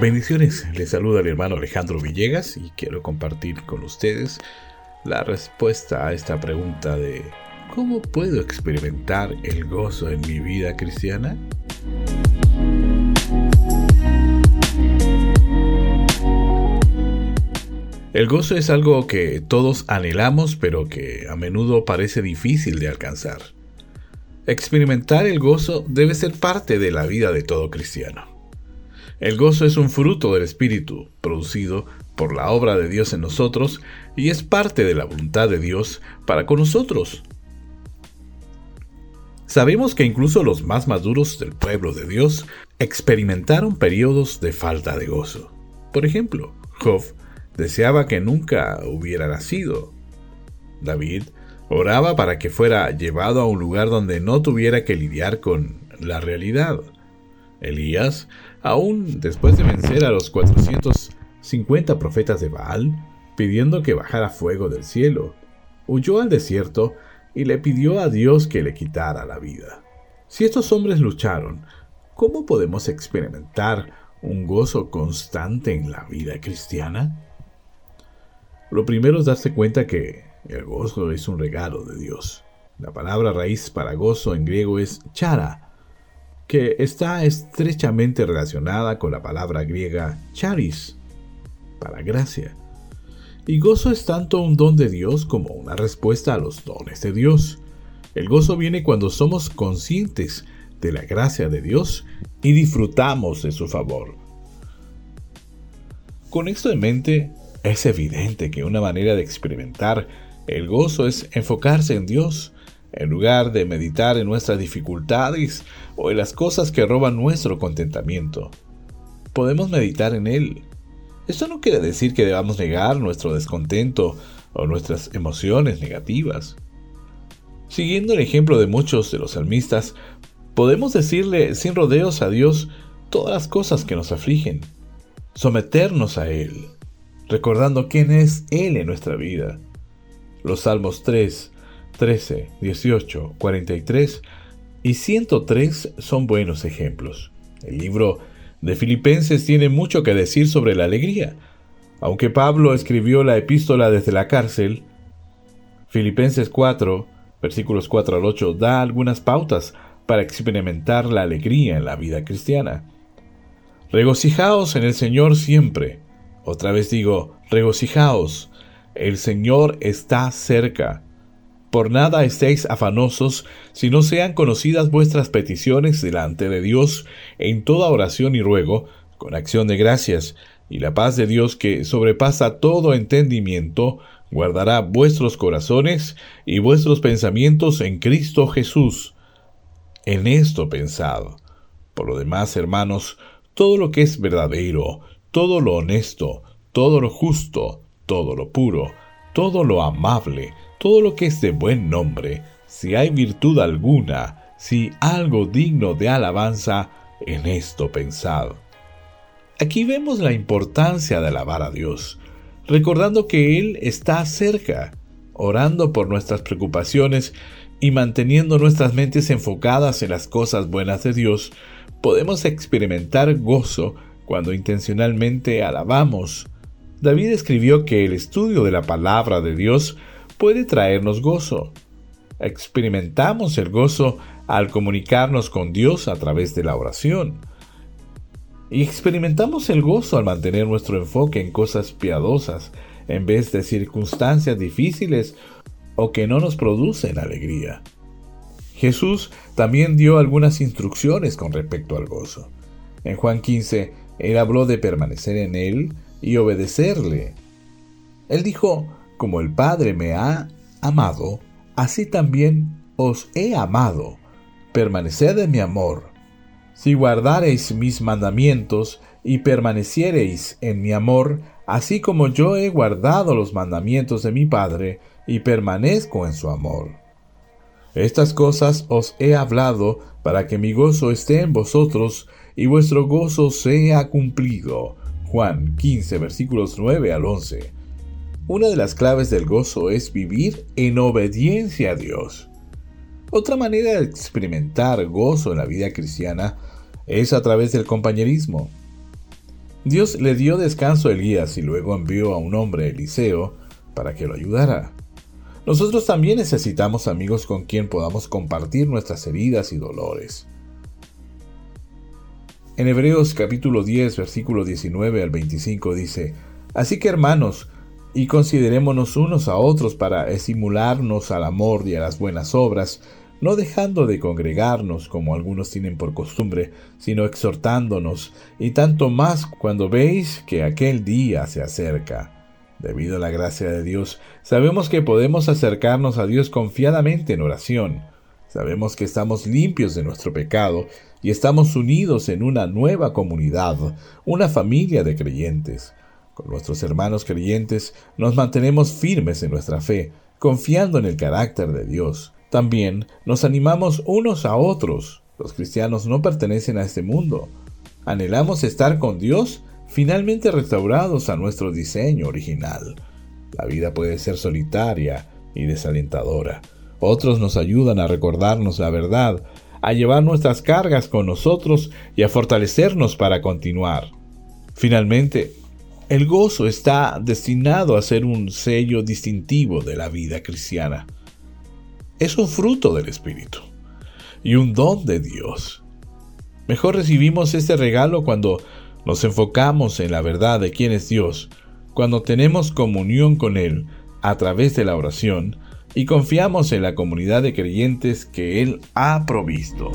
Bendiciones, les saluda el hermano Alejandro Villegas y quiero compartir con ustedes la respuesta a esta pregunta de ¿cómo puedo experimentar el gozo en mi vida cristiana? El gozo es algo que todos anhelamos pero que a menudo parece difícil de alcanzar. Experimentar el gozo debe ser parte de la vida de todo cristiano. El gozo es un fruto del Espíritu, producido por la obra de Dios en nosotros, y es parte de la voluntad de Dios para con nosotros. Sabemos que incluso los más maduros del pueblo de Dios experimentaron periodos de falta de gozo. Por ejemplo, Job deseaba que nunca hubiera nacido. David oraba para que fuera llevado a un lugar donde no tuviera que lidiar con la realidad. Elías, aún después de vencer a los 450 profetas de Baal, pidiendo que bajara fuego del cielo, huyó al desierto y le pidió a Dios que le quitara la vida. Si estos hombres lucharon, ¿cómo podemos experimentar un gozo constante en la vida cristiana? Lo primero es darse cuenta que el gozo es un regalo de Dios. La palabra raíz para gozo en griego es chara, que está estrechamente relacionada con la palabra griega charis, para gracia. Y gozo es tanto un don de Dios como una respuesta a los dones de Dios. El gozo viene cuando somos conscientes de la gracia de Dios y disfrutamos de su favor. Con esto en mente, es evidente que una manera de experimentar el gozo es enfocarse en Dios, en lugar de meditar en nuestras dificultades o en las cosas que roban nuestro contentamiento. Podemos meditar en Él. Esto no quiere decir que debamos negar nuestro descontento o nuestras emociones negativas. Siguiendo el ejemplo de muchos de los salmistas, podemos decirle sin rodeos a Dios todas las cosas que nos afligen, someternos a Él, recordando quién es Él en nuestra vida. Los Salmos 3, 13, 18, 43 y 103 son buenos ejemplos. El libro de Filipenses tiene mucho que decir sobre la alegría. Aunque Pablo escribió la epístola desde la cárcel, Filipenses 4, versículos 4 al 8, da algunas pautas para experimentar la alegría en la vida cristiana. Regocijaos en el Señor siempre. Otra vez digo, regocijaos, el Señor está cerca. Por nada estéis afanosos, si no sean conocidas vuestras peticiones delante de Dios en toda oración y ruego, con acción de gracias, y la paz de Dios que sobrepasa todo entendimiento, guardará vuestros corazones y vuestros pensamientos en Cristo Jesús. En esto pensado. Por lo demás, hermanos, todo lo que es verdadero, todo lo honesto, todo lo justo, todo lo puro, todo lo amable, todo lo que es de buen nombre, si hay virtud alguna, si algo digno de alabanza, en esto pensad. Aquí vemos la importancia de alabar a Dios, recordando que Él está cerca, orando por nuestras preocupaciones y manteniendo nuestras mentes enfocadas en las cosas buenas de Dios, podemos experimentar gozo cuando intencionalmente alabamos. David escribió que el estudio de la palabra de Dios puede traernos gozo. Experimentamos el gozo al comunicarnos con Dios a través de la oración. Y experimentamos el gozo al mantener nuestro enfoque en cosas piadosas en vez de circunstancias difíciles o que no nos producen alegría. Jesús también dio algunas instrucciones con respecto al gozo. En Juan 15, él habló de permanecer en Él y obedecerle. Él dijo, como el Padre me ha amado, así también os he amado. Permaneced en mi amor. Si guardareis mis mandamientos y permaneciereis en mi amor, así como yo he guardado los mandamientos de mi Padre y permanezco en su amor. Estas cosas os he hablado para que mi gozo esté en vosotros y vuestro gozo sea cumplido. Juan 15 versículos 9 al 11. Una de las claves del gozo es vivir en obediencia a Dios. Otra manera de experimentar gozo en la vida cristiana es a través del compañerismo. Dios le dio descanso a Elías y luego envió a un hombre, Eliseo, para que lo ayudara. Nosotros también necesitamos amigos con quien podamos compartir nuestras heridas y dolores. En Hebreos capítulo 10, versículo 19 al 25 dice, Así que hermanos, y considerémonos unos a otros para estimularnos al amor y a las buenas obras, no dejando de congregarnos como algunos tienen por costumbre, sino exhortándonos, y tanto más cuando veis que aquel día se acerca. Debido a la gracia de Dios, sabemos que podemos acercarnos a Dios confiadamente en oración. Sabemos que estamos limpios de nuestro pecado y estamos unidos en una nueva comunidad, una familia de creyentes. Con nuestros hermanos creyentes nos mantenemos firmes en nuestra fe, confiando en el carácter de Dios. También nos animamos unos a otros. Los cristianos no pertenecen a este mundo. Anhelamos estar con Dios finalmente restaurados a nuestro diseño original. La vida puede ser solitaria y desalentadora. Otros nos ayudan a recordarnos la verdad, a llevar nuestras cargas con nosotros y a fortalecernos para continuar. Finalmente, el gozo está destinado a ser un sello distintivo de la vida cristiana. Es un fruto del Espíritu y un don de Dios. Mejor recibimos este regalo cuando nos enfocamos en la verdad de quién es Dios, cuando tenemos comunión con Él a través de la oración y confiamos en la comunidad de creyentes que Él ha provisto.